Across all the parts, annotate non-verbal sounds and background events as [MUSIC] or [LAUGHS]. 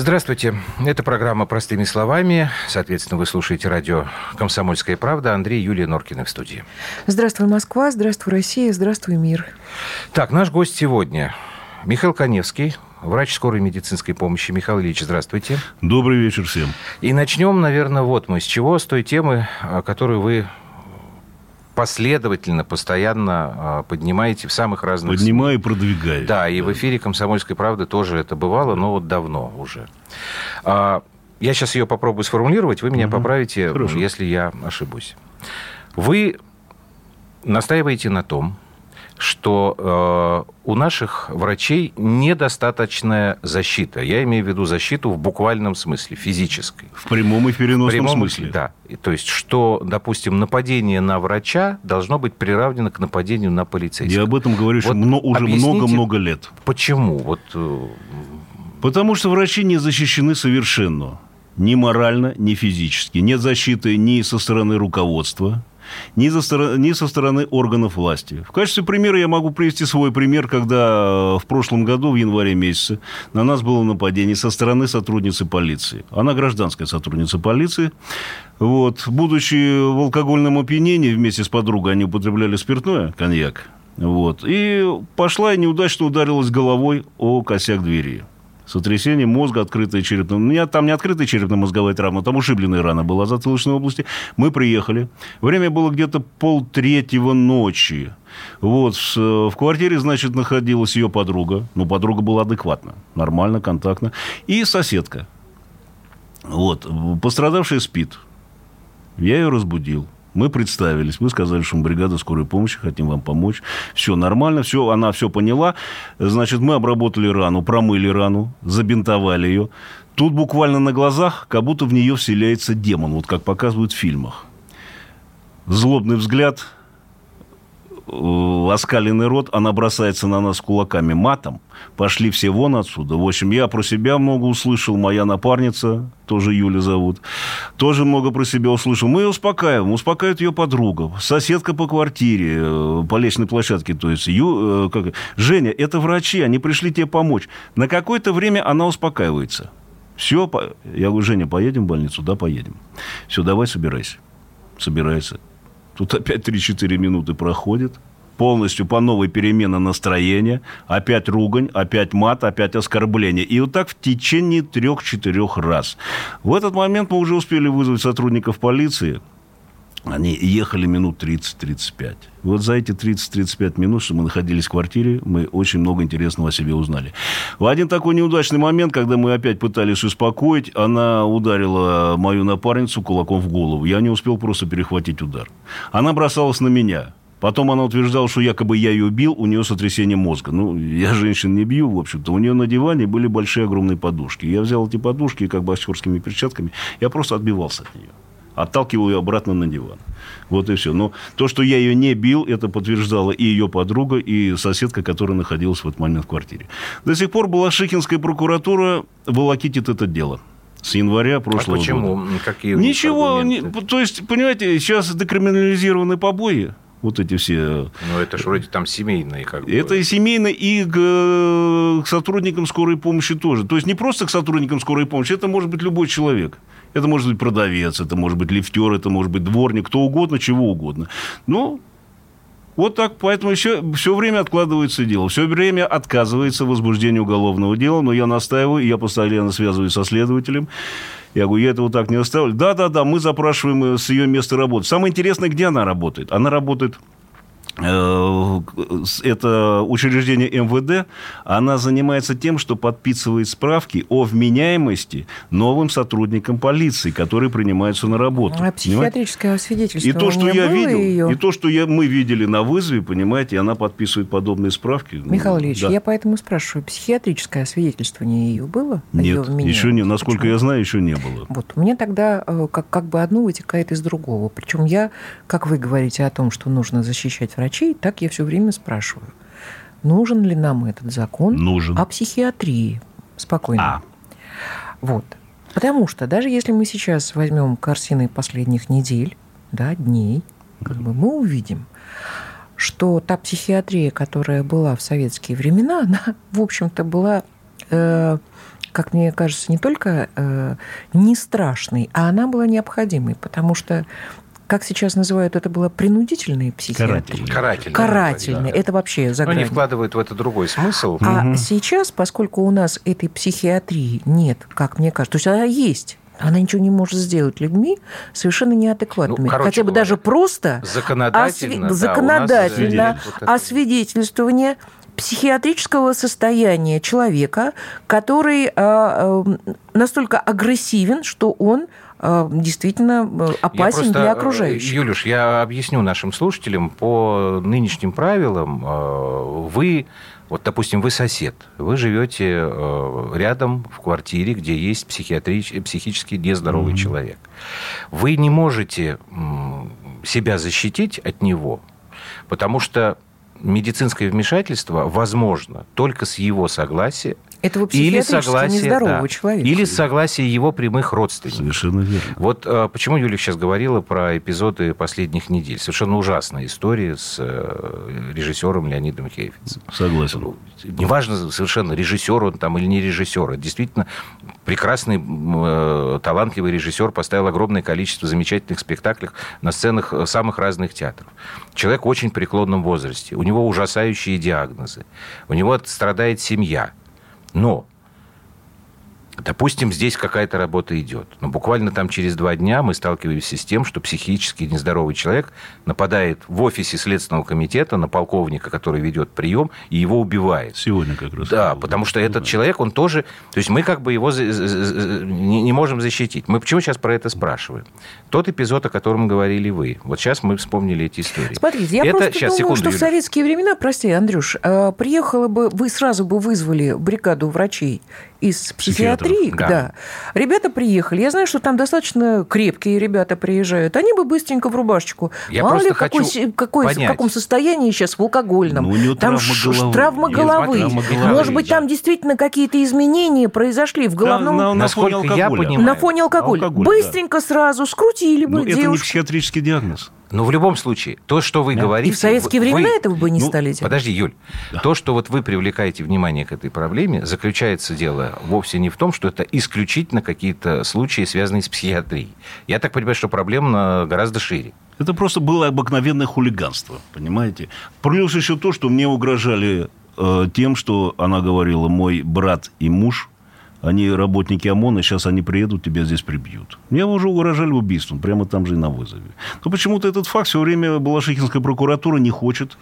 Здравствуйте. Это программа «Простыми словами». Соответственно, вы слушаете радио «Комсомольская правда». Андрей, Юлия Норкина в студии. Здравствуй, Москва. Здравствуй, Россия. Здравствуй, мир. Так, наш гость сегодня Михаил Коневский, врач скорой медицинской помощи. Михаил Ильич, здравствуйте. Добрый вечер всем. И начнем, наверное, вот мы с чего, с той темы, которую вы последовательно, постоянно а, поднимаете в самых разных... Поднимаю и продвигаю. Да, и да. в эфире «Комсомольской правды» тоже это бывало, но вот давно уже. А, я сейчас ее попробую сформулировать, вы меня угу. поправите, Хорошо. если я ошибусь. Вы настаиваете на том, что э, у наших врачей недостаточная защита. Я имею в виду защиту в буквальном смысле, физической. В прямом и переносном в прямом, смысле. Да. И, то есть, что, допустим, нападение на врача должно быть приравнено к нападению на полицейского. Я об этом говорю вот мно, уже много-много лет. Почему? Вот... Э, Потому что врачи не защищены совершенно. Ни морально, ни физически. Нет защиты ни со стороны руководства, ни, за стороны, ни со стороны органов власти. В качестве примера я могу привести свой пример, когда в прошлом году, в январе месяце, на нас было нападение со стороны сотрудницы полиции. Она гражданская сотрудница полиции. Вот. Будучи в алкогольном опьянении, вместе с подругой они употребляли спиртное, коньяк. Вот. И пошла и неудачно ударилась головой о косяк двери сотрясение мозга, открытая черепная... У меня там не открытая черепно-мозговая травма, там ушибленная рана была затылочной области. Мы приехали. Время было где-то полтретьего ночи. Вот, в квартире, значит, находилась ее подруга. Ну, подруга была адекватна, нормально, контактно. И соседка. Вот, пострадавшая спит. Я ее разбудил. Мы представились, мы сказали, что мы бригада скорой помощи, хотим вам помочь. Все нормально, все, она все поняла. Значит, мы обработали рану, промыли рану, забинтовали ее. Тут буквально на глазах, как будто в нее вселяется демон, вот как показывают в фильмах. Злобный взгляд, оскаленный рот, она бросается на нас кулаками матом. Пошли все вон отсюда. В общем, я про себя много услышал. Моя напарница, тоже Юля зовут, тоже много про себя услышал. Мы ее успокаиваем. Успокаивает ее подруга. Соседка по квартире, э, по лестничной площадке. То есть, Ю, э, как, Женя, это врачи, они пришли тебе помочь. На какое-то время она успокаивается. Все, я говорю, Женя, поедем в больницу? Да, поедем. Все, давай собирайся. Собирайся. Тут опять 3-4 минуты проходит. Полностью по новой перемена настроения. Опять ругань, опять мат, опять оскорбление. И вот так в течение трех-четырех раз. В этот момент мы уже успели вызвать сотрудников полиции. Они ехали минут 30-35. Вот за эти 30-35 минут, что мы находились в квартире, мы очень много интересного о себе узнали. В один такой неудачный момент, когда мы опять пытались успокоить, она ударила мою напарницу кулаком в голову. Я не успел просто перехватить удар. Она бросалась на меня. Потом она утверждала, что якобы я ее бил, у нее сотрясение мозга. Ну, я женщин не бью, в общем-то. У нее на диване были большие огромные подушки. Я взял эти подушки, как боксерскими перчатками, я просто отбивался от нее отталкивал ее обратно на диван. Вот и все. Но то, что я ее не бил, это подтверждала и ее подруга, и соседка, которая находилась в этот момент в квартире. До сих пор Балашихинская прокуратура волокитит это дело с января прошлого а почему? года. Какие Ничего, не, то есть, понимаете, сейчас декриминализированы побои, вот эти все... Ну, это же вроде там семейные как бы. Это и семейные, и к, к сотрудникам скорой помощи тоже. То есть, не просто к сотрудникам скорой помощи, это может быть любой человек. Это может быть продавец, это может быть лифтер, это может быть дворник, кто угодно, чего угодно. Ну, вот так, поэтому все, все время откладывается дело, все время отказывается возбуждение уголовного дела, но я настаиваю, я постоянно связываюсь со следователем. Я говорю, я этого так не оставлю. Да-да-да, мы запрашиваем с ее места работы. Самое интересное, где она работает? Она работает Э, это учреждение МВД, она занимается тем, что подписывает справки о вменяемости новым сотрудникам полиции, которые принимаются на работу. А психиатрическое свидетельство и то, что я видел, ее? И то, что я, мы видели на вызове, понимаете, она подписывает подобные справки. Ну, Михаил Ильич, да. я поэтому спрашиваю, психиатрическое свидетельствование ее было? Нет, ее еще не, насколько Почему? я знаю, еще не было. Вот, мне тогда э, как, как бы одно вытекает из другого. Причем я, как вы говорите о том, что нужно защищать врачей, так я все время спрашиваю. Нужен ли нам этот закон Нужен. о психиатрии? Спокойно. А. Вот. Потому что даже если мы сейчас возьмем картины последних недель, да, дней, как бы мы увидим, что та психиатрия, которая была в советские времена, [LAUGHS] она, в общем-то, была э, как мне кажется, не только э, не страшной, а она была необходимой, потому что как сейчас называют, это было принудительные психиатрия. Карательные. Карательные. Да. Это вообще за Они вкладывают в это другой смысл. А угу. сейчас, поскольку у нас этой психиатрии нет, как мне кажется, то есть она есть, она ничего не может сделать людьми совершенно неадекватными. Ну, Хотя бы говоря, даже просто законодательно, осве... да, законодательно освидетельствование психиатрического состояния человека, который э, э, настолько агрессивен, что он действительно э, опасен просто, для э, окружающих. Юлюш, я объясню нашим слушателям, по нынешним правилам вы вот, допустим, вы сосед, вы живете рядом в квартире, где есть психиатрич... психически нездоровый mm-hmm. человек. Вы не можете себя защитить от него, потому что медицинское вмешательство возможно только с его согласия этого или согласие, нездорового да, человека. Или согласие его прямых родственников. Совершенно верно. Вот а, почему Юлия сейчас говорила про эпизоды последних недель. Совершенно ужасная история с а, режиссером Леонидом Хейфицем. Согласен. Ну, неважно совершенно, режиссер он там или не режиссер. Это действительно прекрасный, э, талантливый режиссер, поставил огромное количество замечательных спектаклей на сценах самых разных театров. Человек в очень преклонном возрасте. У него ужасающие диагнозы. У него страдает семья. Но Допустим, здесь какая-то работа идет. Но буквально там через два дня мы сталкиваемся с тем, что психически нездоровый человек нападает в офисе Следственного комитета на полковника, который ведет прием, и его убивает. Сегодня как раз. Да, потому что этот человек, он тоже... То есть мы как бы его не можем защитить. Мы почему сейчас про это спрашиваем? Тот эпизод, о котором говорили вы. Вот сейчас мы вспомнили эти истории. Смотрите, я это... просто сейчас, думаю, секунду, что Юля. в советские времена, прости, Андрюш, э, приехала бы, вы сразу бы вызвали бригаду врачей из психиатрии, да. да. Ребята приехали. Я знаю, что там достаточно крепкие ребята приезжают. Они бы быстренько в рубашечку. Я Мало ли, какой, какой, в каком состоянии сейчас в алкогольном. Ну, у него там травма головы. Травма головы. Травма головы. Может быть, там действительно какие-то изменения произошли в головном... На, на, на фоне алкоголя. Я понимаю. На фоне алкоголя. Алкоголь, Быстренько да. сразу скрутили бы Но девушку. это не психиатрический диагноз. Но в любом случае, то, что вы да. говорите... И в советские вы, времена этого бы не ну, стали делать. Подожди, Юль. Да. То, что вот вы привлекаете внимание к этой проблеме, заключается дело вовсе не в том, что это исключительно какие-то случаи, связанные с психиатрией. Я так понимаю, что проблема гораздо шире. Это просто было обыкновенное хулиганство, понимаете? Плюс еще то, что мне угрожали э, тем, что она говорила, мой брат и муж они работники ОМОНа, сейчас они приедут, тебя здесь прибьют. Мне уже угрожали убийством, прямо там же и на вызове. Но почему-то этот факт все время Балашихинская прокуратура не хочет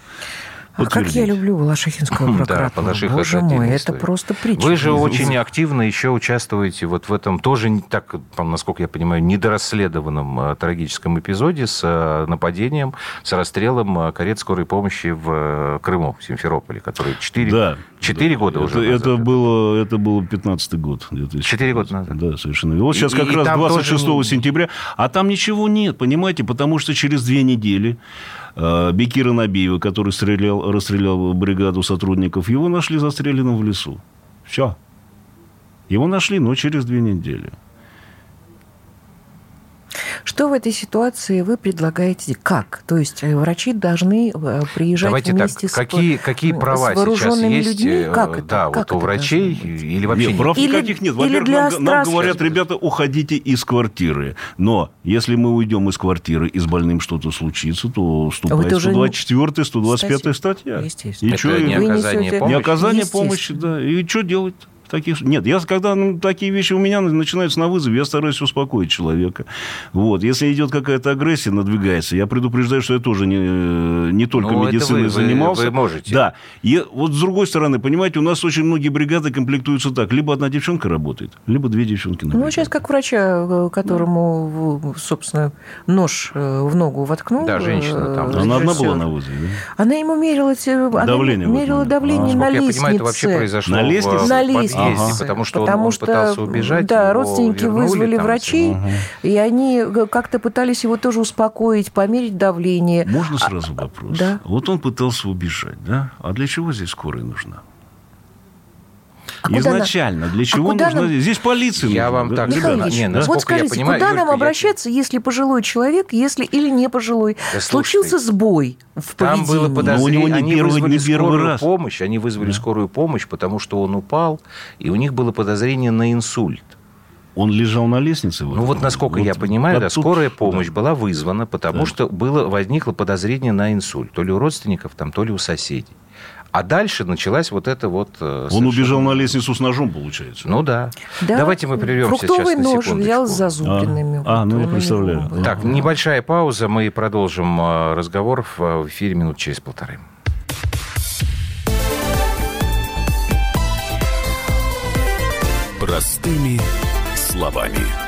а как я люблю Балашихинскую прокуратуру. Да, Боже мой, это просто притча. Вы же очень активно еще участвуете вот в этом тоже, так, насколько я понимаю, недорасследованном а, трагическом эпизоде с а, нападением, с расстрелом а, карет скорой помощи в Крыму, в Симферополе, который 4, да, 4 да. года это, уже назад. Это было, это было 15 год. 4 года назад. Да, совершенно. Вот сейчас и, как и раз 26 не... сентября, а там ничего нет, понимаете, потому что через две недели Э, Бекира Набиева, который стрелял, расстрелял бригаду сотрудников, его нашли застреленным в лесу. Все. Его нашли, но через две недели. Что в этой ситуации вы предлагаете? Как? То есть э, врачи должны э, приезжать Давайте вместе так, с какие, какие права с сейчас есть? Людьми? Как это? Да, как вот у врачей или вообще нет? Прав или, никаких нет. Во-первых, нам, нам говорят, ребята, уходите из квартиры. Но если мы уйдем из квартиры и с больным что-то случится, то вступает 124 125 статья. Естественно. И это что, не оказание помощи? Не оказание помощи, да. И что делать? Таких... Нет, я, когда ну, такие вещи у меня начинаются на вызове, я стараюсь успокоить человека. Вот. Если идет какая-то агрессия, надвигается, я предупреждаю, что я тоже не, не только ну, медициной вы, занимался. Вы, вы можете. Да. И вот с другой стороны, понимаете, у нас очень многие бригады комплектуются так. Либо одна девчонка работает, либо две девчонки на Ну, сейчас как врача, э, которому, да. собственно, нож э, в ногу воткнул. Да, женщина там. Она одна была на вызове, да? Она ему мерила, давление, она мерила давление а, на лестнице. Я понимаю, это вообще произошло на лестнице? В, на лестнице подъезде, ага. потому что потому он, что, пытался убежать. Да, родственники вызвали там, врачей, угу. и они как-то пытались его тоже успокоить, померить давление. Можно а, сразу вопрос? Да. Вот он пытался убежать, да? А для чего здесь скорая нужна? А Изначально. Она... Для а чего а нужно... Нам... Здесь полиция Я вам так... Михаил Ильич, не, вот скажите, понимаю, куда Юлька, нам обращаться, я... если пожилой человек, если или не пожилой? Да, Случился сбой в поведении. Там было подозрение. Ну, у него не первый, не первый раз. помощь, они вызвали да. скорую помощь, потому что он упал, и у них было подозрение на инсульт. Он лежал на лестнице? Ну вот, насколько вот, я понимаю, да, тут, скорая помощь да. была вызвана, потому да. что было, возникло подозрение на инсульт. То ли у родственников, там, то ли у соседей. А дальше началась вот эта вот... Э, Он убежал на лестницу с ножом, получается. Ну да. да. Давайте мы прервемся Фруктовый сейчас на нож взял с зазубренными. А, а ну я представляю. Так, небольшая пауза, мы продолжим э, разговор в эфире минут через полторы. Простыми словами.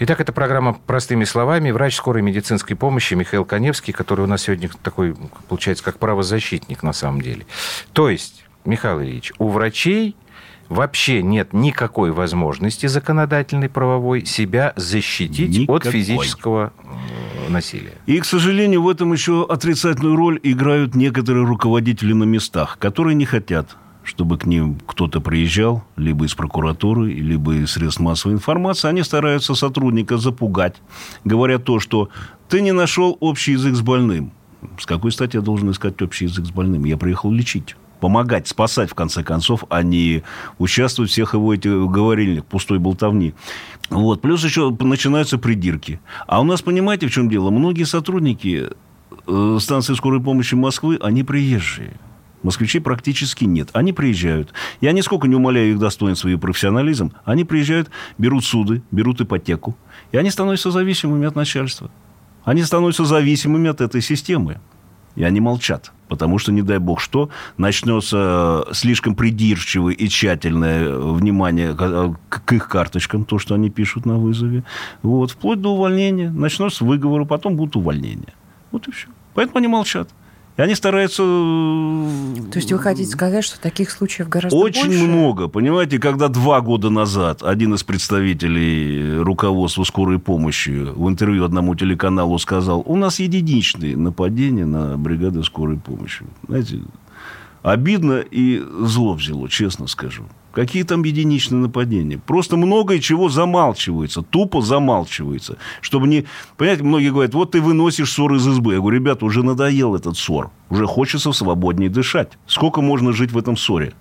Итак, это программа «Простыми словами». Врач скорой медицинской помощи Михаил Коневский, который у нас сегодня такой, получается, как правозащитник на самом деле. То есть, Михаил Ильич, у врачей вообще нет никакой возможности законодательной, правовой себя защитить никакой. от физического э, насилия. И, к сожалению, в этом еще отрицательную роль играют некоторые руководители на местах, которые не хотят чтобы к ним кто-то приезжал, либо из прокуратуры, либо из средств массовой информации, они стараются сотрудника запугать, говоря то, что ты не нашел общий язык с больным. С какой стати я должен искать общий язык с больным? Я приехал лечить помогать, спасать, в конце концов, а не участвовать всех его этих говорильных, пустой болтовни. Вот. Плюс еще начинаются придирки. А у нас, понимаете, в чем дело? Многие сотрудники э, станции скорой помощи Москвы, они приезжие. Москвичей практически нет. Они приезжают. Я нисколько не умоляю их достоинства и профессионализм. Они приезжают, берут суды, берут ипотеку. И они становятся зависимыми от начальства. Они становятся зависимыми от этой системы. И они молчат. Потому что, не дай бог что, начнется слишком придирчивое и тщательное внимание к их карточкам, то, что они пишут на вызове. Вот, вплоть до увольнения. Начнется выговор, потом будут увольнения. Вот и все. Поэтому они молчат. И они стараются... То есть вы хотите сказать, что таких случаев гораздо Очень больше? много. Понимаете, когда два года назад один из представителей руководства скорой помощи в интервью одному телеканалу сказал, у нас единичные нападения на бригады скорой помощи. Знаете, обидно и зло взяло, честно скажу. Какие там единичные нападения? Просто многое чего замалчивается, тупо замалчивается. Чтобы не... Понимаете, многие говорят, вот ты выносишь ссор из избы. Я говорю, ребята, уже надоел этот ссор. Уже хочется свободнее дышать. Сколько можно жить в этом ссоре?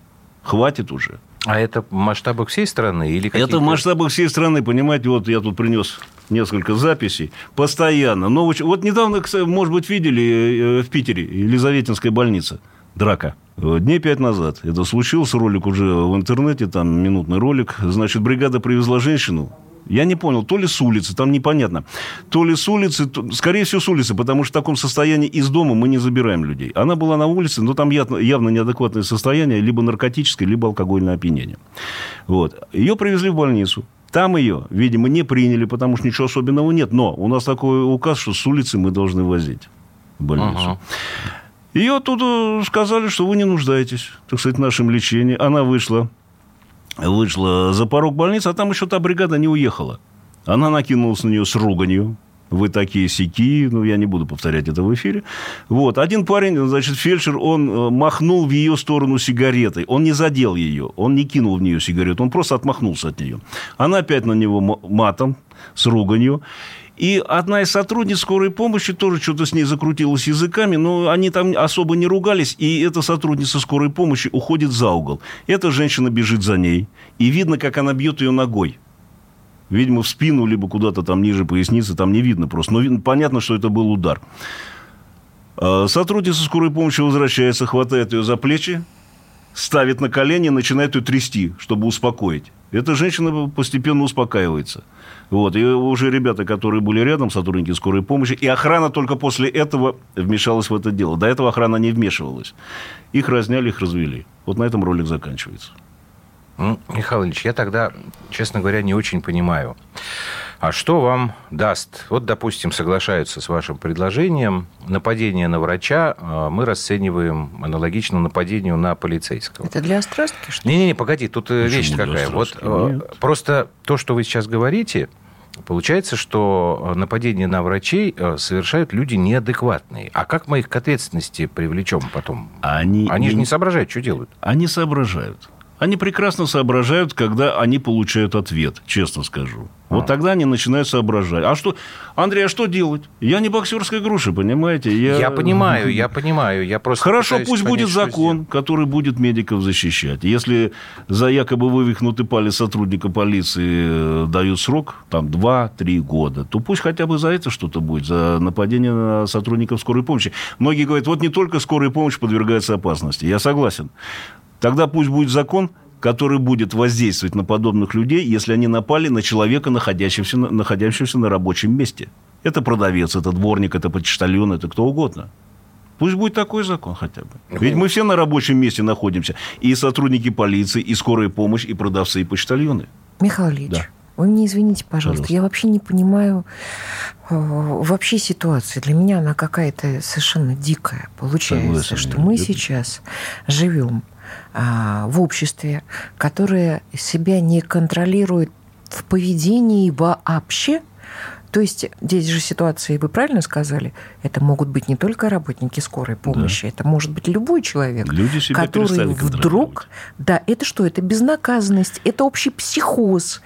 Хватит уже. А это в масштабах всей страны? Или это в масштабах всей страны, понимаете, вот я тут принес несколько записей, постоянно. Но вот недавно, может быть, видели э, в Питере Елизаветинская больница, драка. Дней пять назад это случилось, ролик уже в интернете, там минутный ролик. Значит, бригада привезла женщину, я не понял, то ли с улицы, там непонятно. То ли с улицы, то, скорее всего, с улицы, потому что в таком состоянии из дома мы не забираем людей. Она была на улице, но там явно, явно неадекватное состояние, либо наркотическое, либо алкогольное опьянение. Вот. Ее привезли в больницу. Там ее, видимо, не приняли, потому что ничего особенного нет. Но у нас такой указ, что с улицы мы должны возить в больницу. Ага. Ее оттуда сказали, что вы не нуждаетесь, так сказать, в нашем лечении. Она вышла, вышла за порог больницы, а там еще та бригада не уехала. Она накинулась на нее с руганью. Вы такие сики, ну, я не буду повторять это в эфире. Вот, один парень, значит, фельдшер, он э, махнул в ее сторону сигаретой. Он не задел ее, он не кинул в нее сигарету, он просто отмахнулся от нее. Она опять на него матом, с руганью. И одна из сотрудниц скорой помощи тоже что-то с ней закрутилась языками, но они там особо не ругались, и эта сотрудница скорой помощи уходит за угол. Эта женщина бежит за ней, и видно, как она бьет ее ногой. Видимо, в спину, либо куда-то там ниже поясницы, там не видно просто. Но понятно, что это был удар. А, сотрудница скорой помощи возвращается, хватает ее за плечи, ставит на колени, начинает ее трясти, чтобы успокоить. Эта женщина постепенно успокаивается. Вот. И уже ребята, которые были рядом, сотрудники скорой помощи, и охрана только после этого вмешалась в это дело. До этого охрана не вмешивалась. Их разняли, их развели. Вот на этом ролик заканчивается. Михаил Ильич, я тогда, честно говоря, не очень понимаю. А что вам даст? Вот, допустим, соглашаются с вашим предложением. Нападение на врача а, мы расцениваем аналогично нападению на полицейского. Это для острастки, что ли? Не-не-не, погоди, тут э, Почему вещь какая. Вот э, Нет. просто то, что вы сейчас говорите, Получается, что э, нападения на врачей совершают люди неадекватные. А как мы их к ответственности привлечем потом? Они, они же не соображают, что делают. Они соображают. Они прекрасно соображают, когда они получают ответ, честно скажу. Вот а. тогда они начинают соображать. А что, Андрей, а что делать? Я не боксерская груша, понимаете? Я, я понимаю, я понимаю. Я просто Хорошо, пусть понять, будет закон, который будет медиков защищать. Если за якобы вывихнутый палец сотрудника полиции э, дают срок, там, 2-3 года, то пусть хотя бы за это что-то будет, за нападение на сотрудников скорой помощи. Многие говорят, вот не только скорая помощь подвергается опасности. Я согласен. Тогда пусть будет закон, который будет воздействовать на подобных людей, если они напали на человека, находящегося, находящегося на рабочем месте. Это продавец, это дворник, это почтальон, это кто угодно. Пусть будет такой закон хотя бы. Ведь мы все на рабочем месте находимся. И сотрудники полиции, и скорая помощь, и продавцы, и почтальоны. Михаил Ильич, да. вы мне извините, пожалуйста, пожалуйста. я вообще не понимаю э, вообще ситуации. Для меня она какая-то совершенно дикая. Получается, Согласен, что мы это... сейчас живем в обществе, которое себя не контролирует в поведении вообще, то есть здесь же ситуации, вы правильно сказали, это могут быть не только работники скорой помощи, да. это может быть любой человек, Люди себя который вдруг... Да, это что? Это безнаказанность, это общий психоз,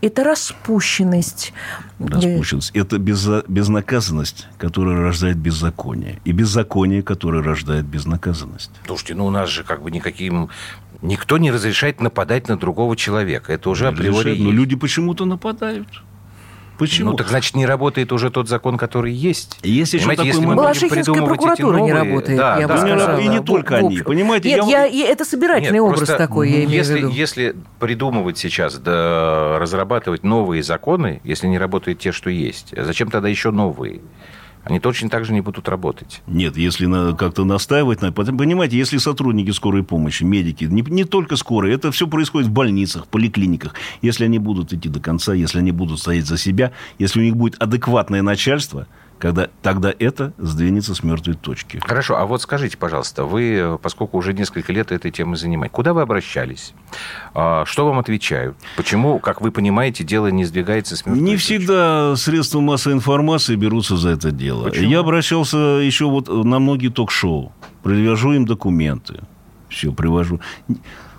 это распущенность. Распущенность. Это без, безнаказанность, которая рождает беззаконие. И беззаконие, которое рождает безнаказанность. Слушайте, ну у нас же как бы никаким Никто не разрешает нападать на другого человека. Это уже априори. Но люди почему-то нападают. Почему? Ну, так значит, не работает уже тот закон, который есть. Есть еще такой если момент. Балашихинская прокуратура новые... не работает, да, я да, бы сказала. И не только они, понимаете? Нет, я... Я, это собирательный Нет, образ такой, я имею если, в виду. Если придумывать сейчас, да, разрабатывать новые законы, если не работают те, что есть, зачем тогда еще новые? Они точно так же не будут работать. Нет, если на, как-то настаивать, на, понимаете, если сотрудники скорой помощи, медики, не, не только скорые, это все происходит в больницах, поликлиниках, если они будут идти до конца, если они будут стоять за себя, если у них будет адекватное начальство – когда тогда это сдвинется с мертвой точки. Хорошо, а вот скажите, пожалуйста, вы, поскольку уже несколько лет этой темой занимаетесь, куда вы обращались? А, что вам отвечают? Почему, как вы понимаете, дело не сдвигается с мертвой Не точки? всегда средства массовой информации берутся за это дело. Почему? Я обращался еще вот на многие ток-шоу. Привожу им документы. Все, привожу.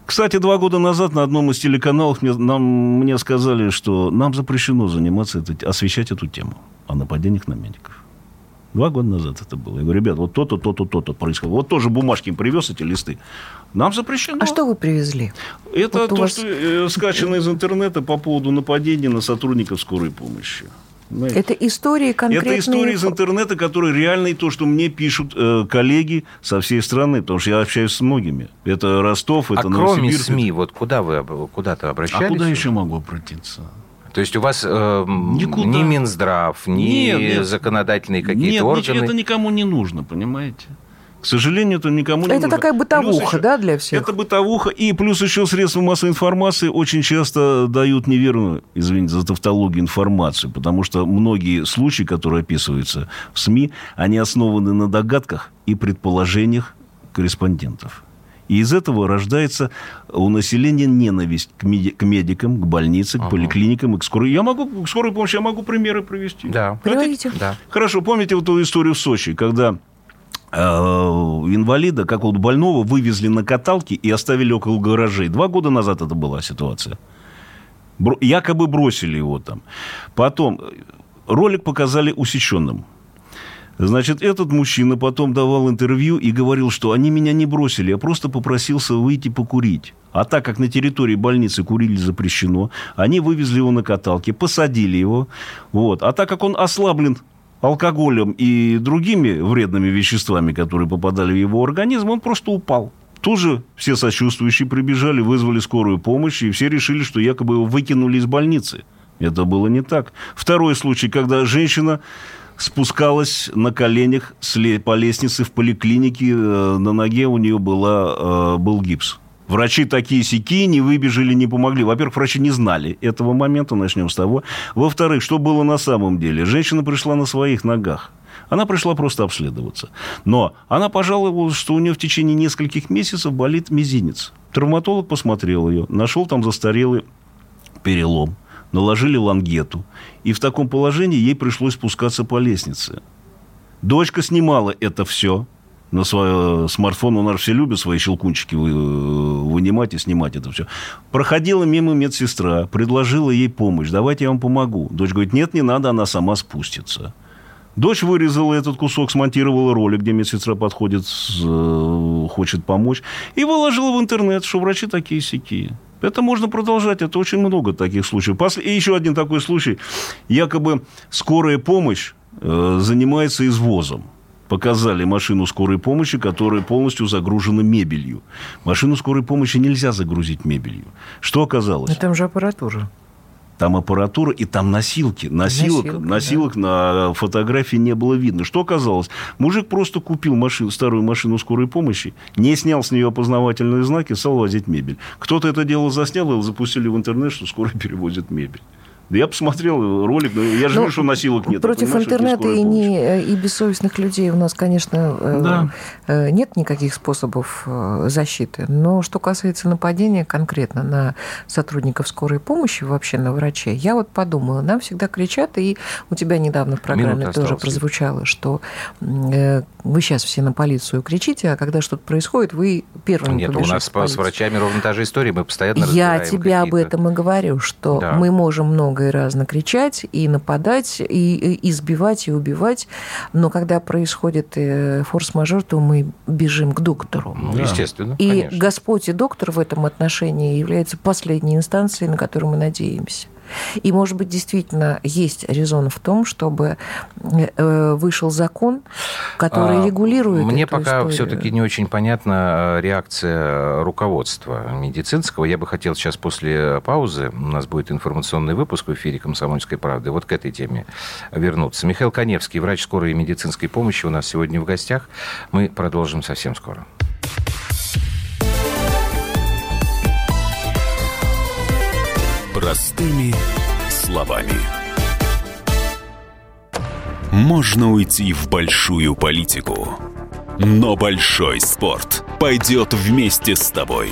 Кстати, два года назад на одном из телеканалов мне, нам, мне сказали, что нам запрещено заниматься, это, освещать эту тему о нападениях на медиков. Два года назад это было. Я говорю, ребят, вот то-то, то-то, то-то происходило. Вот тоже бумажки им привез эти листы. Нам запрещено. А что вы привезли? Это вот то, вас... что э, скачано из интернета по поводу нападения на сотрудников скорой помощи. Знаете? Это истории конкретные... Это истории из интернета, которые реальные, то, что мне пишут э, коллеги со всей страны, потому что я общаюсь с многими. Это Ростов, это а кроме СМИ, вот куда вы куда-то обращались? А куда еще могу обратиться? То есть у вас э, ни Минздрав, ни нет, нет. законодательные какие-то нет, органы... Нет, это никому не нужно, понимаете? К сожалению, это никому не это нужно. Это такая бытовуха, еще, да, для всех? Это бытовуха. И плюс еще средства массовой информации очень часто дают неверную, извините за тавтологию, информацию. Потому что многие случаи, которые описываются в СМИ, они основаны на догадках и предположениях корреспондентов. И из этого рождается у населения ненависть к, меди- к медикам, к больницам, к поликлиникам и к скорой. Я могу, к скорой помощи я могу примеры привести. Да. Приводите. Да. Хорошо, помните вот эту историю в Сочи, когда э, инвалида, как вот больного, вывезли на каталке и оставили около гаражей. Два года назад это была ситуация. Бро- якобы бросили его там. Потом ролик показали усеченным. Значит, этот мужчина потом давал интервью и говорил, что они меня не бросили, я просто попросился выйти покурить. А так как на территории больницы курили запрещено, они вывезли его на каталке, посадили его. Вот. А так как он ослаблен алкоголем и другими вредными веществами, которые попадали в его организм, он просто упал. Тут же все сочувствующие прибежали, вызвали скорую помощь, и все решили, что якобы его выкинули из больницы. Это было не так. Второй случай, когда женщина спускалась на коленях по лестнице в поликлинике, э, на ноге у нее была, э, был гипс. Врачи такие сики не выбежали, не помогли. Во-первых, врачи не знали этого момента, начнем с того. Во-вторых, что было на самом деле? Женщина пришла на своих ногах. Она пришла просто обследоваться. Но она пожаловалась, что у нее в течение нескольких месяцев болит мизинец. Травматолог посмотрел ее, нашел там застарелый перелом, наложили лангету. И в таком положении ей пришлось спускаться по лестнице. Дочка снимала это все на свой смартфон. У нас все любят свои щелкунчики вынимать и снимать это все. Проходила мимо медсестра, предложила ей помощь. Давайте я вам помогу. Дочь говорит, нет, не надо, она сама спустится. Дочь вырезала этот кусок, смонтировала ролик, где медсестра подходит, э, хочет помочь, и выложила в интернет, что врачи такие сякие. Это можно продолжать, это очень много таких случаев. И еще один такой случай. Якобы скорая помощь э, занимается извозом. Показали машину скорой помощи, которая полностью загружена мебелью. Машину скорой помощи нельзя загрузить мебелью. Что оказалось? Но там же аппаратура. Там аппаратура и там носилки. Носилок, Носилка, носилок да. на фотографии не было видно. Что оказалось? Мужик просто купил машину, старую машину скорой помощи, не снял с нее опознавательные знаки, стал возить мебель. Кто-то это дело заснял и запустили в интернет, что скоро [LAUGHS] перевозят мебель. Да я посмотрел ролик, но я же ну, вижу, что носилок нет. Против интернета и, не, э, и бессовестных людей у нас, конечно, э, да. Э, нет никаких способов защиты. Но что касается нападения конкретно на сотрудников скорой помощи, вообще на врачей, я вот подумала, нам всегда кричат, и у тебя недавно в программе Минута тоже осталось. прозвучало, что вы сейчас все на полицию кричите, а когда что-то происходит, вы первыми Нет, у нас с врачами ровно та же история, мы постоянно Я тебе об этом и говорю, что да. мы можем много много и разно кричать, и нападать, и избивать, и убивать. Но когда происходит э, форс-мажор, то мы бежим к доктору. Ну, естественно. И конечно. Господь и доктор в этом отношении является последней инстанцией, на которую мы надеемся. И, может быть, действительно есть резон в том, чтобы э, вышел закон, который а, регулирует Мне эту пока все-таки не очень понятна э, реакция руководства медицинского. Я бы хотел сейчас после паузы, у нас будет информационный выпуск в эфире «Комсомольской правды», вот к этой теме вернуться. Михаил Коневский, врач скорой медицинской помощи, у нас сегодня в гостях. Мы продолжим совсем скоро. Простыми словами. Можно уйти в большую политику, но большой спорт пойдет вместе с тобой.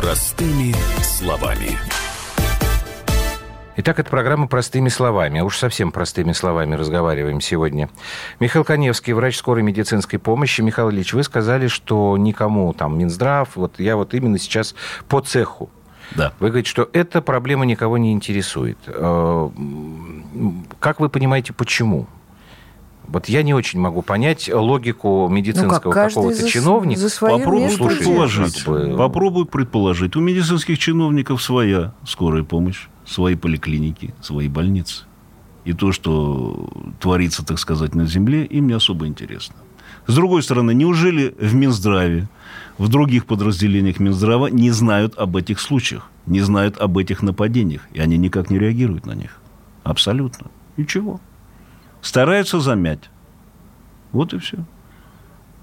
Простыми словами. Итак, это программа «Простыми словами». А уж совсем простыми словами разговариваем сегодня. Михаил Коневский, врач скорой медицинской помощи. Михаил Ильич, вы сказали, что никому там Минздрав, вот я вот именно сейчас по цеху. Да. Вы говорите, что эта проблема никого не интересует. Э, как вы понимаете, почему? Вот я не очень могу понять логику медицинского ну, как, какого-то чиновника. За Попробуй предположить. Бы... Попробуй предположить. У медицинских чиновников своя скорая помощь, свои поликлиники, свои больницы. И то, что творится, так сказать, на земле, им не особо интересно. С другой стороны, неужели в Минздраве, в других подразделениях Минздрава не знают об этих случаях, не знают об этих нападениях, и они никак не реагируют на них? Абсолютно. Ничего стараются замять. Вот и все.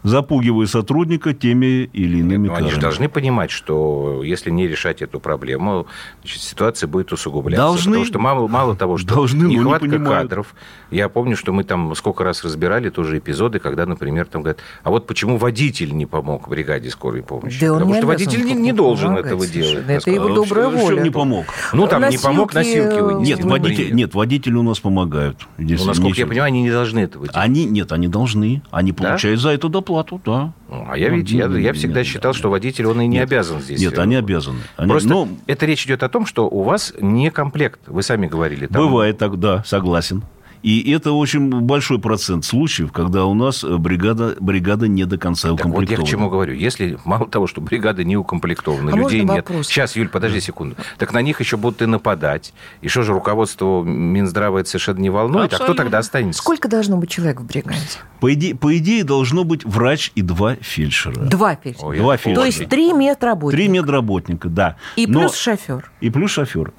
Запугивая сотрудника теми или иными Нет, Они же должны понимать, что если не решать эту проблему, значит, ситуация будет усугубляться. Должны. Потому что мало, мало того, что должны, нехватка не кадров. Я помню, что мы там сколько раз разбирали тоже эпизоды, когда, например, там говорят, а вот почему водитель не помог бригаде скорой помощи? Да Потому что водитель не, не должен помогать, этого делать. Это его добрая В чем воля. не помог? Ну, там не помог Носилки, носилки вынести. Нет, Нет, водитель, нет, водители у нас помогают. Здесь Ну, насколько я понимаю, они не должны этого делать. Они, нет, они должны. Они Да? получают за это доплату, да. Ну, А я, Ну, ведь, я, ну, я всегда нет, считал, нет. что водитель, он и не Нет. обязан здесь. Нет, э, они обязаны. Они- Просто но это речь идет о том, что у вас не комплект. Вы сами говорили. там- бывает так, да, согласен. И это очень большой процент случаев, когда у нас э, бригада, бригада не до конца Так вот я укомплектована. к чему говорю. Если мало того, что бригада не укомплектована, А людей нет. вопрос? Сейчас, Юль, подожди секунду. Так на них еще будут и нападать. И что же руководство Минздрава это совершенно не волнует? А кто Абсолютно. тогда останется? Сколько должно быть человек в бригаде? По, идее, по идее, должно быть врач и два фельдшера. Два фельдшера. Ой, Два фельдшера. То есть три медработника. Три медработника, да. И Но- плюс шофер. И плюс шофер.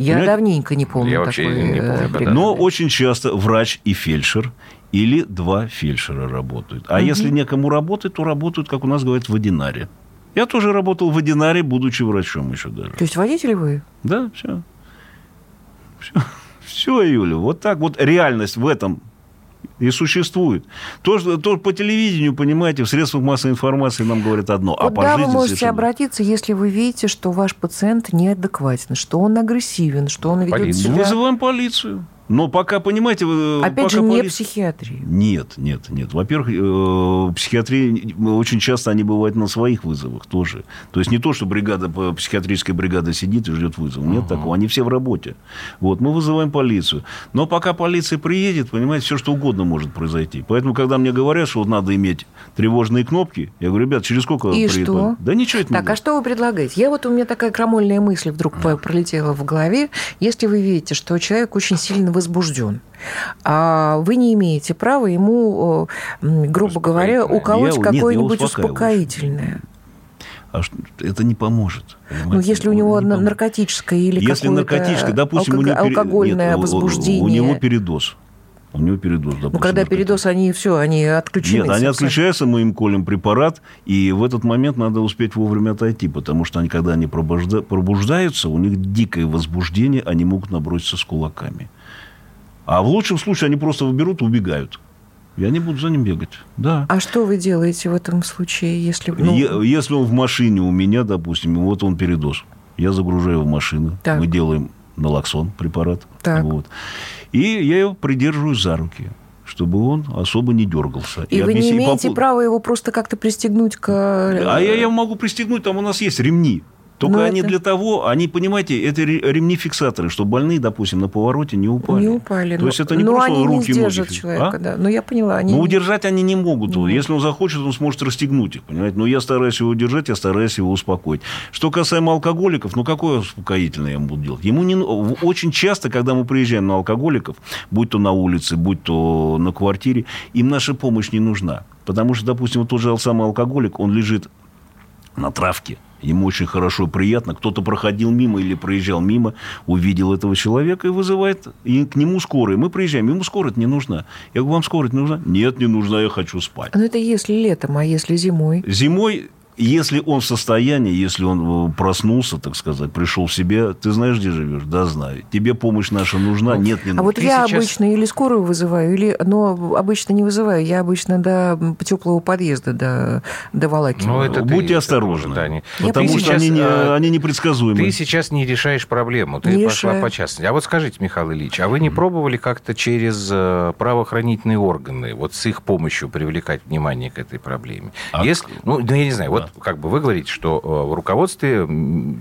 Я Понимаете? давненько не помню Я вообще такой, не э, помню, бригады. Но очень часто врач и фельдшер или два фельдшера работают. А если некому работать, то работают, как у нас говорят, в одинаре. Я тоже работал в одинаре, будучи врачом еще даже. То есть водитель вы? Да, все. Все, [LAUGHS] все Юля, вот так вот реальность в этом и существует. То, что, то по телевидению, понимаете, в средствах массовой информации нам говорят одно, а по Куда вы жизни можете совершенно- обратиться, если вы видите, что ваш пациент неадекватен, что он агрессивен, что он ведет Полицию. себя... Вызываем полицию. Но пока, понимаете... вы- Опять пока же, не полиция- психиатрия. Нет, нет, нет. Во-первых, э, психиатрии очень часто они бывают на своих вызовах тоже. То есть не то, что бригада, психиатрическая бригада сидит и ждет вызов. Нет такого. Они все в работе. Вот, мы вызываем полицию. Но пока полиция приедет, понимаете, все что угодно может произойти. Поэтому, когда мне говорят, что вот надо иметь тревожные кнопки, я говорю, ребят, через сколько И приедет что? полиция?» Да ничего это не Так, а что вы предлагаете? Я вот у меня такая крамольная мысль вдруг пролетела в голове. Если вы видите, что человек очень сильно возбужден, а вы не имеете права ему, э, грубо говоря, уколоть какое-нибудь успокоительное. А что- это не поможет. Ну, понимаете? если у него Не на- поможет. наркотическое или Если наркотическое, допустим, у алког- него пере- алкогольное нет, у- у- возбуждение. У него передоз. У него передоз, допустим. ну, когда передоз, они все, они отключены. Нет, они отключаются, мы им колем препарат, и в этот момент надо успеть вовремя отойти, потому что они, когда они пробужда- пробуждаются, у них дикое возбуждение, они могут наброситься с кулаками. А в лучшем случае они просто выберут и убегают. И они будут за ним бегать. Да. А что вы делаете в этом случае, если... ну, Если он в машине у меня, допустим, и вот он передоз, я загружаю в машину, Так. мы делаем налоксон препарат, Так. вот, и я его придерживаю за руки, чтобы он особо не дергался. И вы не объясни- имеете попу- права его просто как-то пристегнуть к... А я, я могу пристегнуть, там у нас есть ремни. Только Ну, они это- для того, они, понимаете, это ре- ремни-фиксаторы, чтобы больные, допустим, на повороте не упали. Не упали. То есть это не но просто они руки не ноги человека, А? да. Но я поняла, они... Но удержать они не могут. Ну. Если он захочет, он сможет расстегнуть их, понимаете? Но я стараюсь его удержать, я стараюсь его успокоить. Что касаемо алкоголиков, ну, какое успокоительное я ему буду делать? Ему не... ну- Очень часто, когда мы приезжаем на алкоголиков, будь то на улице, будь то на квартире, им наша помощь не нужна. Потому что, допустим, вот тот же самый алкоголик, он лежит на травке. Ему очень хорошо и приятно. Кто-то проходил мимо или проезжал мимо, увидел этого человека и вызывает и к нему скорую. Мы приезжаем, ему скорая не нужна. Я говорю, вам скорая не нужна? Нет, не нужна, я хочу спать. Ну, это если летом, а если зимой? Зимой, если он в состоянии, если он э, проснулся, так сказать, пришел в себя, ты знаешь, где живешь? Да, знаю. Тебе помощь наша нужна? Нет, не А нужна. вот Ты я сейчас- обычно или скорую вызываю, или, но обычно не вызываю. Я обычно до теплого подъезда до, доволакиваю. Ну, это ты- Будьте это осторожны. да, не- Потому что понимаю. они, не, Сейчас, а, они непредсказуемы. Ты сейчас не решаешь проблему, ты Не пошла решаю. по частности. А вот скажите, Михаил Ильич, а вы не пробовали как-то через э, правоохранительные органы, вот с их помощью привлекать внимание к этой проблеме? А Если, ну, ну, я не знаю, вот как бы вы говорите, что э, в руководстве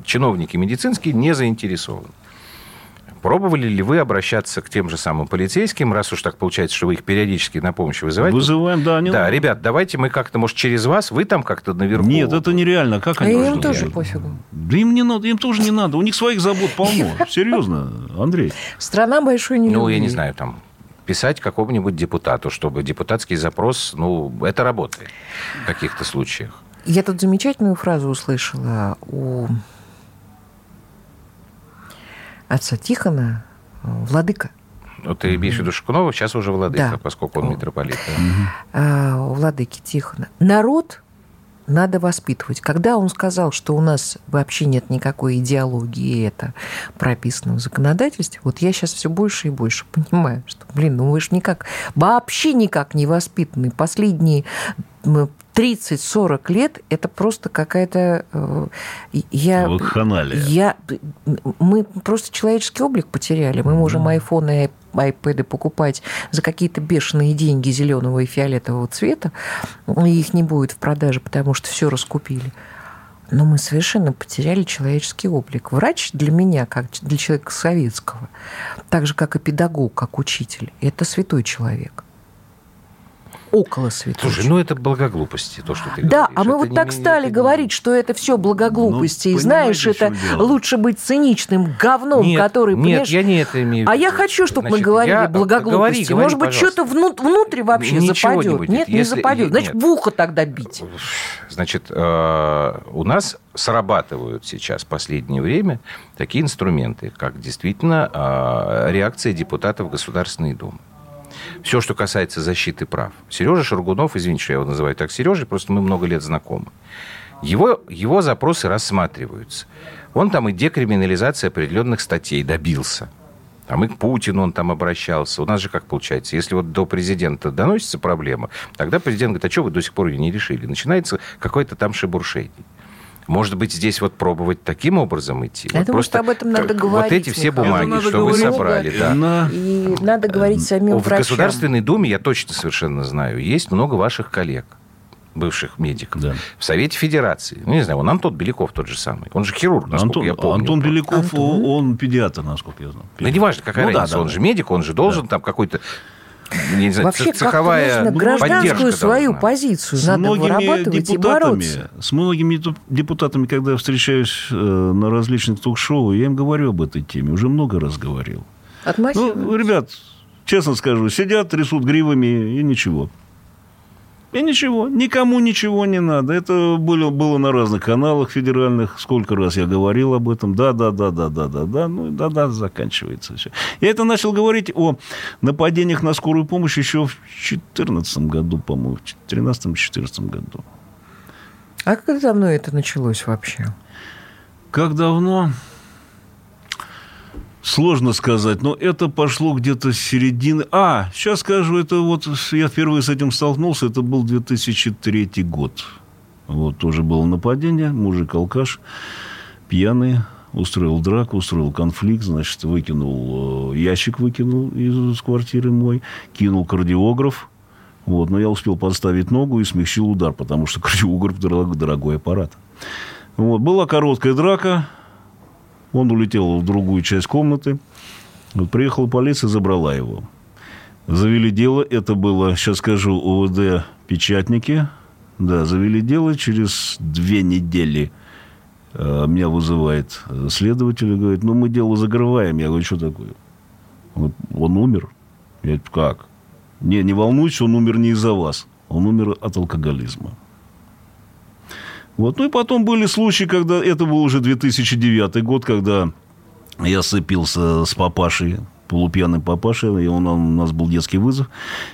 чиновники медицинские не заинтересованы. Пробовали ли вы обращаться к тем же самым полицейским, раз уж так получается, что вы их периодически на помощь вызываете? Вызываем, да. Они... Да, ребят, давайте мы как-то, может, через вас, вы там как-то наверху... Нет, это нереально. Как А они им тоже делать? пофигу. Да им не надо, им тоже не надо. У них своих забот полно. [LAUGHS] Серьезно, Андрей. Страна большой не Ну, я не знаю, там, писать какому-нибудь депутату, чтобы депутатский запрос, ну, это работает в каких-то случаях. Я тут замечательную фразу услышала у отца Тихона, владыка. Вот ты имеешь в виду Шикунова, сейчас уже Владыка, да. поскольку он митрополит. Да. Угу. Владыки Тихона. Народ надо воспитывать. Когда он сказал, что у нас вообще нет никакой идеологии, и это прописано в законодательстве, вот я сейчас все больше и больше [LAUGHS] понимаю, что, блин, ну вы же никак, вообще никак не воспитаны. Последние 30-40 лет это просто какая-то... Э, я, Вакханалия. Я, мы просто человеческий облик потеряли. Мы можем айфоны и айпэды покупать за какие-то бешеные деньги зеленого и фиолетового цвета, и их не будет в продаже, потому что все раскупили. Но мы совершенно потеряли человеческий облик. Врач для меня, как для человека советского, так же, как и педагог, как учитель, это святой человек около святой. Слушай, ну это благоглупости, то, что ты да, говоришь. а мы это вот так стали не... говорить, что это все благоглупости. Ну, и знаешь, это лучше быть циничным говном, нет, который... Нет, я не это имею в виду. А я хочу, чтобы Значит, мы говорили я... благоглупости. Говори, говори, Может быть, что-то внут... внутрь вообще Ничего западет. Не будет. Нет, Если... не западет. Значит, нет. в ухо тогда бить. Значит, э, у нас срабатывают сейчас в последнее время такие инструменты, как действительно э, реакция депутатов Государственной Думы все, что касается защиты прав. Сережа Шаргунов, извините, что я его называю так Сережей, просто мы много лет знакомы. Его, его запросы рассматриваются. Он там и декриминализация определенных статей добился. Там и к Путину он там обращался. У нас же как получается? Если вот до президента доносится проблема, тогда президент говорит, а что вы до сих пор ее не решили? Начинается какой-то там шебуршение. Может быть, здесь вот пробовать таким образом идти? Я вот думаю, просто что об этом надо говорить. Вот эти все бумаги, что вы собрали. Да. На... И надо говорить самим В врачам. Государственной Думе, я точно совершенно знаю, есть много ваших коллег бывших медиков. Да. В Совете Федерации. Ну, не знаю, он Антон Беляков тот же самый. Он же хирург, насколько Антон, я помню. Антон Беляков, Антон? он педиатр, насколько я знаю. Педиатр. Ну, неважно, какая ну, разница. Да, да, он да. же медик, он же должен да. там какой-то не знаю, Вообще, цеховая нужно гражданскую свою должна. позицию с надо вырабатывать и бороться. С многими депутатами, когда я встречаюсь э, на различных ток-шоу, я им говорю об этой теме. Уже много раз говорил. Ну, ребят, честно скажу, сидят, трясут гривами и ничего. И ничего, никому ничего не надо. Это было, было на разных каналах федеральных. Сколько раз я говорил об этом. Да, да, да, да, да, да, да. Ну, да, да, заканчивается все. Я это начал говорить о нападениях на скорую помощь еще в 2014 году, по-моему, в 2013-2014 году. А как давно это началось вообще? Как давно? Сложно сказать, но это пошло где-то с середины... А, сейчас скажу, это вот я впервые с этим столкнулся, это был 2003 год. Вот тоже было нападение, мужик-алкаш, пьяный, устроил драку, устроил конфликт, значит, выкинул, э, ящик выкинул из квартиры мой, кинул кардиограф, вот, но я успел подставить ногу и смягчил удар, потому что [LAUGHS] кардиограф дорогой аппарат. Вот, была короткая драка, он улетел в другую часть комнаты. Вот приехала полиция, забрала его. Завели дело. Это было, сейчас скажу, ОВД печатники. Да, завели дело. Через две недели э, меня вызывает следователь и говорит, ну, мы дело закрываем. Я говорю, что такое? Он, он умер. Я говорю, как? Не, не волнуйтесь, он умер не из-за вас. Он умер от алкоголизма. Вот. Ну и потом были случаи, когда это был уже 2009 год, когда я сцепился с папашей, полупьяным папашей, и он, у нас был детский вызов.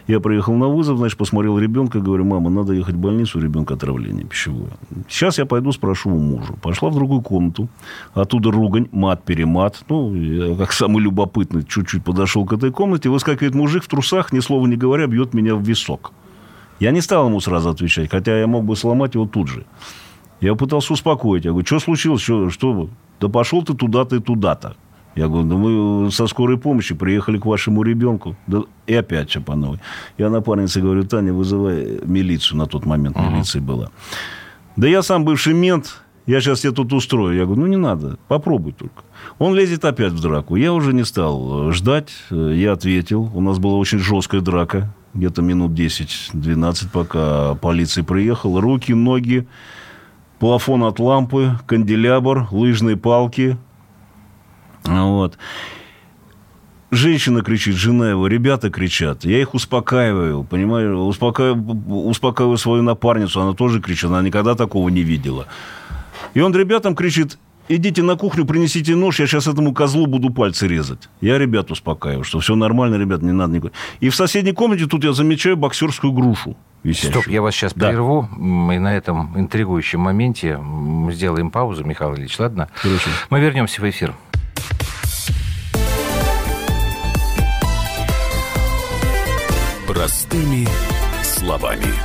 Я приехал на вызов, значит, посмотрел ребенка, говорю, мама, надо ехать в больницу, у ребенка отравление пищевое. Сейчас я пойду спрошу у мужа. Пошла в другую комнату, оттуда ругань, мат-перемат. Ну, я, как самый любопытный, чуть-чуть подошел к этой комнате, выскакивает мужик в трусах, ни слова не говоря, бьет меня в висок. Я не стал ему сразу отвечать, хотя я мог бы сломать его тут же. Я пытался успокоить. Я говорю, что случилось? Что, что? Да пошел ты туда-то и туда-то. Я говорю, да мы со скорой помощи приехали к вашему ребенку. Да, и опять все по новой. Я напарнице говорю, Таня, вызывай милицию. На тот момент uh-huh. милиция была. Да я сам бывший мент, я сейчас тебе тут устрою. Я говорю, ну не надо, попробуй только. Он лезет опять в драку. Я уже не стал ждать, я ответил. У нас была очень жесткая драка, где-то минут 10-12, пока полиция приехала. Руки, ноги, плафон от лампы, канделябр, лыжные палки. Вот. Женщина кричит, жена его, ребята кричат. Я их успокаиваю, понимаю, успокаиваю, успокаиваю свою напарницу, она тоже кричит, она никогда такого не видела. И он ребятам кричит, идите на кухню, принесите нож, я сейчас этому козлу буду пальцы резать. Я ребят успокаиваю, что все нормально, ребят, не надо никакой. И в соседней комнате тут я замечаю боксерскую грушу. Висящую. Стоп, я вас сейчас да. прерву. И на этом интригующем моменте сделаем паузу, Михаил Ильич, ладно? Хорошо. Мы вернемся в эфир. Простыми словами.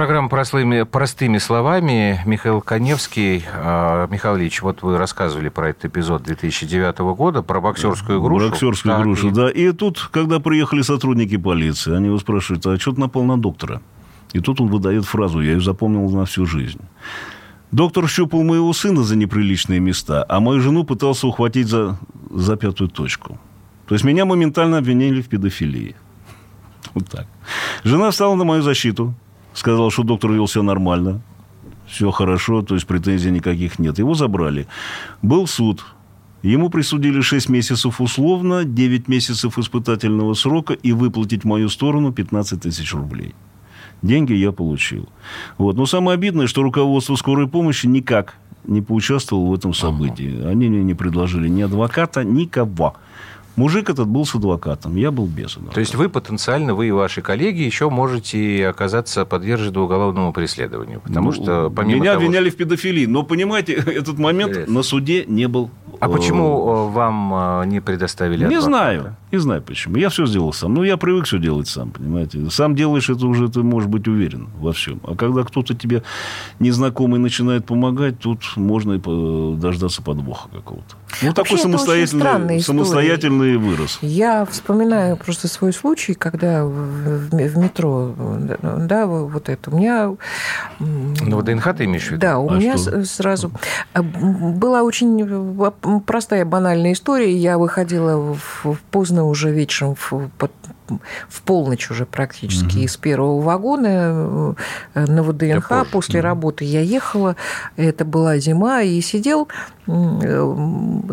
Программа простыми, простыми словами. Михаил Коневский. А, Михаил Ильич, вот вы рассказывали про этот эпизод 2009 года, про боксерскую грушу. Боксерскую так, грушу, и... да. И тут, когда приехали сотрудники полиции, они его спрашивают, а что ты напал на доктора? И тут он выдает фразу, я ее запомнил на всю жизнь. Доктор щупал моего сына за неприличные места, а мою жену пытался ухватить за, за пятую точку. То есть меня моментально обвинили в педофилии. Вот так. Жена встала на мою защиту, сказал, что доктор вел себя нормально, все хорошо, то есть претензий никаких нет. Его забрали. Был суд. Ему присудили 6 месяцев условно, 9 месяцев испытательного срока и выплатить в мою сторону 15 тысяч рублей. Деньги я получил. Вот. Но самое обидное, что руководство скорой помощи никак не поучаствовало в этом событии. Они мне не предложили ни адвоката, никого. Мужик этот был с адвокатом, я был без адвоката. То есть вы потенциально, вы и ваши коллеги еще можете оказаться подвержены уголовному преследованию. Потому ну, что помимо Меня того, обвиняли что... в педофилии. Но, понимаете, [LAUGHS] этот момент Интересно. на суде не был а почему э, вам э, не предоставили Не знаю. Не знаю почему. Я все сделал сам. Ну, я привык все делать сам, понимаете. Сам делаешь это уже, ты можешь быть уверен во всем. А когда кто-то тебе незнакомый начинает помогать, тут можно и дождаться подвоха какого-то. Ну, такой самостоятельный, самостоятельный вырос. Я вспоминаю просто свой случай, когда в, в метро, да, вот это, у меня... Ну, ДНХ ты имеешь в виду? Да, у а меня что? сразу э, была очень простая банальная история. Я выходила в, поздно уже вечером в, под, в полночь уже практически угу. из первого вагона э, на ВДНХ. После угу. работы я ехала, это была зима, и сидел э,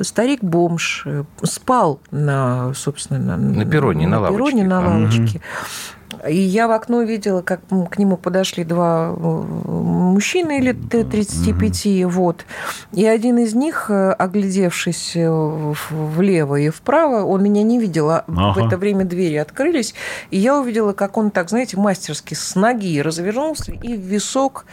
старик-бомж, э, спал на, собственно, на, на перроне, на, на лавочке. Перроне, на лавочке. Угу. И я в окно видела, как к нему подошли два э, мужчины лет 35, mm-hmm. вот. И один из них, э, оглядевшись э, влево и вправо, он меня не видел, а ага. в это время двери открылись, и я увидела, как он так, знаете, мастерски с ноги развернулся и в висок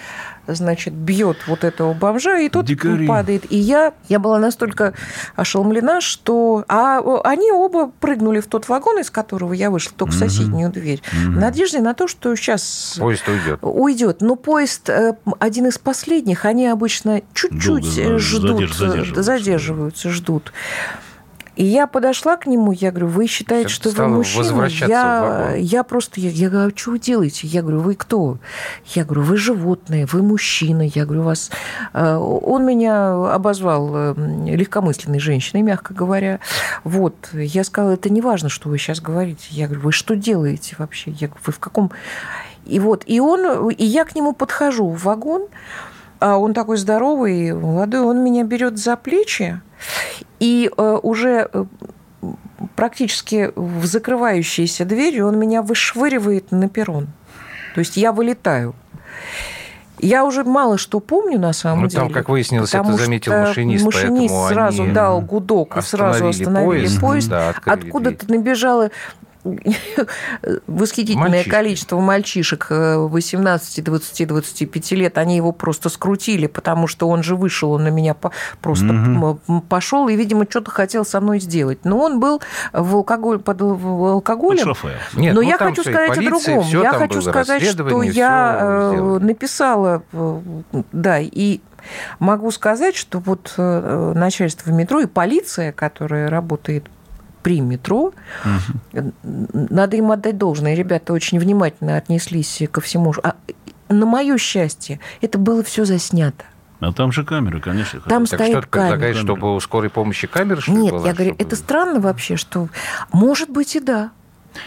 значит, бьет вот этого бомжа, и тот Дикари. падает. И я, я была настолько ошеломлена, что... А они оба прыгнули в тот вагон, из которого я вышла, только в соседнюю дверь. Угу. В надежде на то, что сейчас... Поезд уйдет. Уйдет. Но поезд э, один из последних, они обычно чуть-чуть ждут, задерживаются. задерживаются, ждут. И я подошла к нему, я говорю, вы считаете, что вы мужчина? Я, я просто, я, я говорю, а что вы делаете? Я говорю, вы кто? Я говорю, вы животное, вы мужчина. Я говорю, вас... Э, он меня обозвал э, легкомысленной женщиной, мягко говоря. Вот. Я сказала, это не важно, что вы сейчас говорите. Я говорю, вы что делаете вообще? Я говорю, вы в каком... И вот, и он, и я к нему подхожу в вагон, а он такой здоровый, молодой, он меня берет за плечи, и э, уже э, практически в закрывающейся двери он меня вышвыривает на перрон. То есть я вылетаю. Я уже мало что помню на самом ну, деле. Там, как выяснилось, это заметил машинист, машинист сразу дал гудок и сразу остановили поезд. поезд. Да, Откуда-то набежала [LAUGHS] восхитительное Мальчишки. количество мальчишек 18, 20, 25 лет, они его просто скрутили, потому что он же вышел, он на меня просто угу. пошел и, видимо, что-то хотел со мной сделать. Но он был в алкоголь, под алкоголем. Под Нет, Но ну, я хочу сказать полиция, о другом. Я хочу сказать, что я э, написала, э, да, и Могу сказать, что вот э, начальство метро и полиция, которая работает при метро. Угу. Надо им отдать должное. Ребята очень внимательно отнеслись ко всему. А на мое счастье, это было все заснято. А там же камеры, конечно. Там так стоит что ты предлагаешь, чтобы у скорой помощи камеры, что Нет, была, я говорю, чтобы- это странно вообще, что... Может быть и да.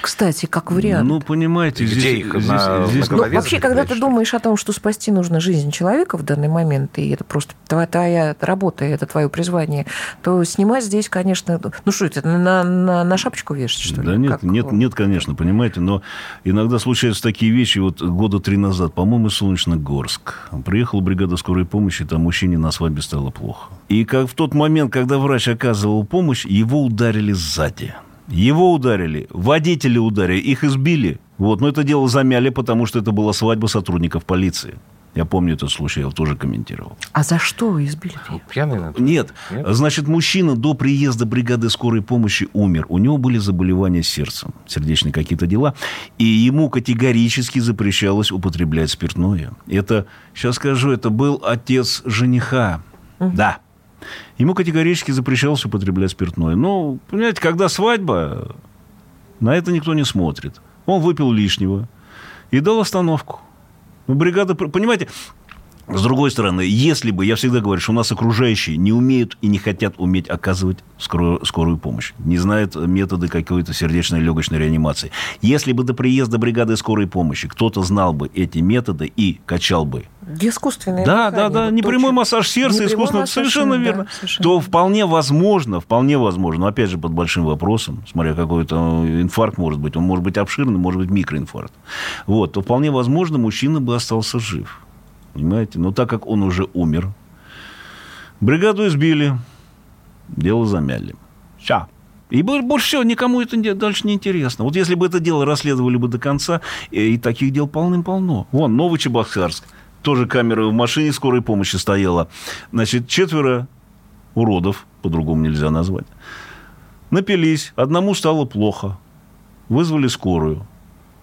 Кстати, как вариант. Ну, понимаете, Где здесь, их? здесь- На- здесь- на Ну, вообще, когда ты думаешь о том, что спасти нужно жизнь человека в данный момент, и это просто твоя, твоя работа, и это твое призвание, то снимать здесь, конечно... Ну что это, на, на, на шапочку вешать, что ли? Да нет, Как- нет, нет, конечно, понимаете, но иногда случаются такие вещи. Вот года три назад, по-моему, Солнечногорск. Приехала бригада скорой помощи, там мужчине на свадьбе стало плохо. И как в тот момент, когда врач оказывал помощь, его ударили сзади. Его ударили, водители ударили, их избили. Вот, но это дело замяли, потому что это была свадьба сотрудников полиции. Я помню этот случай, я его тоже комментировал. А за что избили? Пьяный надо. Нет. Нет? Значит, мужчина до приезда бригады скорой помощи умер. У него были заболевания сердцем, сердечные какие-то дела. И ему категорически запрещалось употреблять спиртное. Это, сейчас скажу, это был отец жениха. Да. Ему категорически запрещалось употреблять спиртное. Ну, понимаете, когда свадьба, на это никто не смотрит. Он выпил лишнего и дал остановку. Ну, бригада... Понимаете, с другой стороны, если бы, я всегда говорю, что у нас окружающие не умеют и не хотят уметь оказывать скорую, скорую помощь, не знают методы какой-то сердечной легочной реанимации. Если бы до приезда бригады скорой помощи кто-то знал бы эти методы и качал бы Искусственное да, дыхание, да, да, вот непрямой массаж сердца, Непрямой искусственно, массаж, совершенно да, верно. совершенно То вполне возможно, вполне возможно, но опять же под большим вопросом, смотря какой-то инфаркт может быть, он может быть обширный, может быть микроинфаркт. Вот, то вполне возможно, мужчина бы остался жив. Понимаете? Но так как он уже умер, бригаду избили, дело замяли. Все. И бо- больше всего никому это дальше не интересно. Вот если бы это дело расследовали бы до конца, э, и таких дел полным-полно. Вон, Новый Чебоксарск. Тоже камера в машине скорой помощи стояла. Значит, четверо уродов, по-другому нельзя назвать, напились. Одному стало плохо. Вызвали скорую.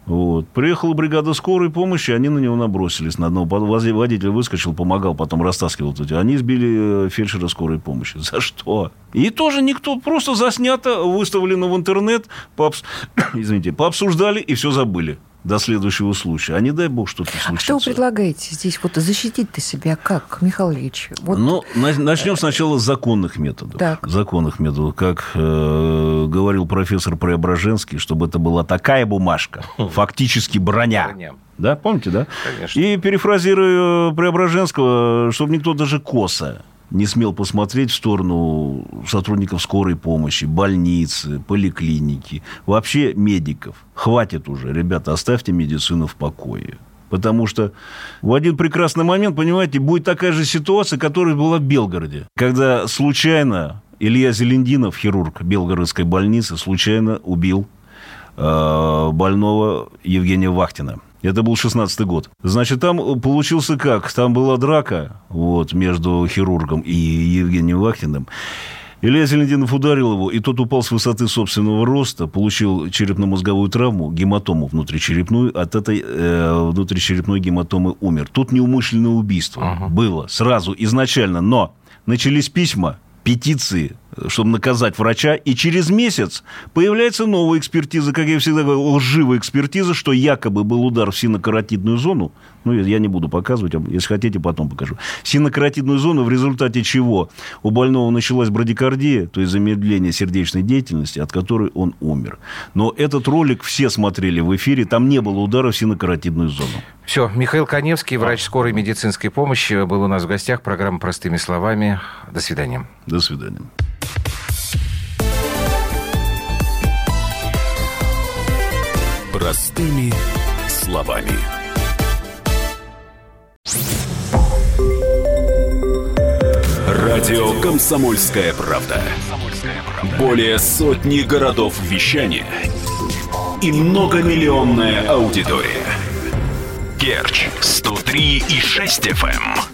Вот. Приехала бригада скорой помощи, они на него набросились. На одного водитель выскочил, помогал, потом растаскивал. Они сбили э, фельдшера скорой помощи. [LAUGHS] За что? И тоже никто, просто заснято, выставлено в интернет, пообс- [COUGHS] извините, пообсуждали и все забыли до следующего случая. А не дай бог что-то А случится. что вы предлагаете здесь? Вот защитить-то себя как, Михаил Ильич? Вот Ну, на- начнем сначала с законных методов. Так. Законных методов. Как э, говорил профессор Преображенский, чтобы это была такая бумажка, фактически броня. Броня. Да, помните, да? Конечно. И перефразируя Преображенского, чтобы никто даже косо не смел посмотреть в сторону сотрудников скорой помощи, больницы, поликлиники, вообще медиков. Хватит уже, ребята, оставьте медицину в покое. Потому что в один прекрасный момент, понимаете, будет такая же ситуация, которая была в Белгороде. Когда случайно Илья Зелендинов, хирург Белгородской больницы, случайно убил э, больного Евгения Вахтина. Это был 16-й год. Значит, там получился как? Там была драка вот, между хирургом и Евгением Вахтиным. Илья Зелендинов ударил его, и тот упал с высоты собственного роста, получил черепно-мозговую травму, гематому внутричерепную, от этой э, внутричерепной гематомы умер. Тут неумышленное убийство было сразу, изначально, но начались письма, петиции, чтобы наказать врача, и через месяц появляется новая экспертиза, как я всегда говорю, лживая экспертиза, что якобы был удар в синокаротидную зону, ну, я не буду показывать, а если хотите, потом покажу. Синокаротидную зону, в результате чего у больного началась брадикардия, то есть замедление сердечной деятельности, от которой он умер. Но этот ролик все смотрели в эфире, там не было удара в синокаротидную зону. Все, Михаил Коневский, врач скорой медицинской помощи, был у нас в гостях. Программа «Простыми словами». До свидания. До свидания. Простыми словами. Радио «Комсомольская правда». Более сотни городов вещания и многомиллионная аудитория. Керчь 103 и 6 FM.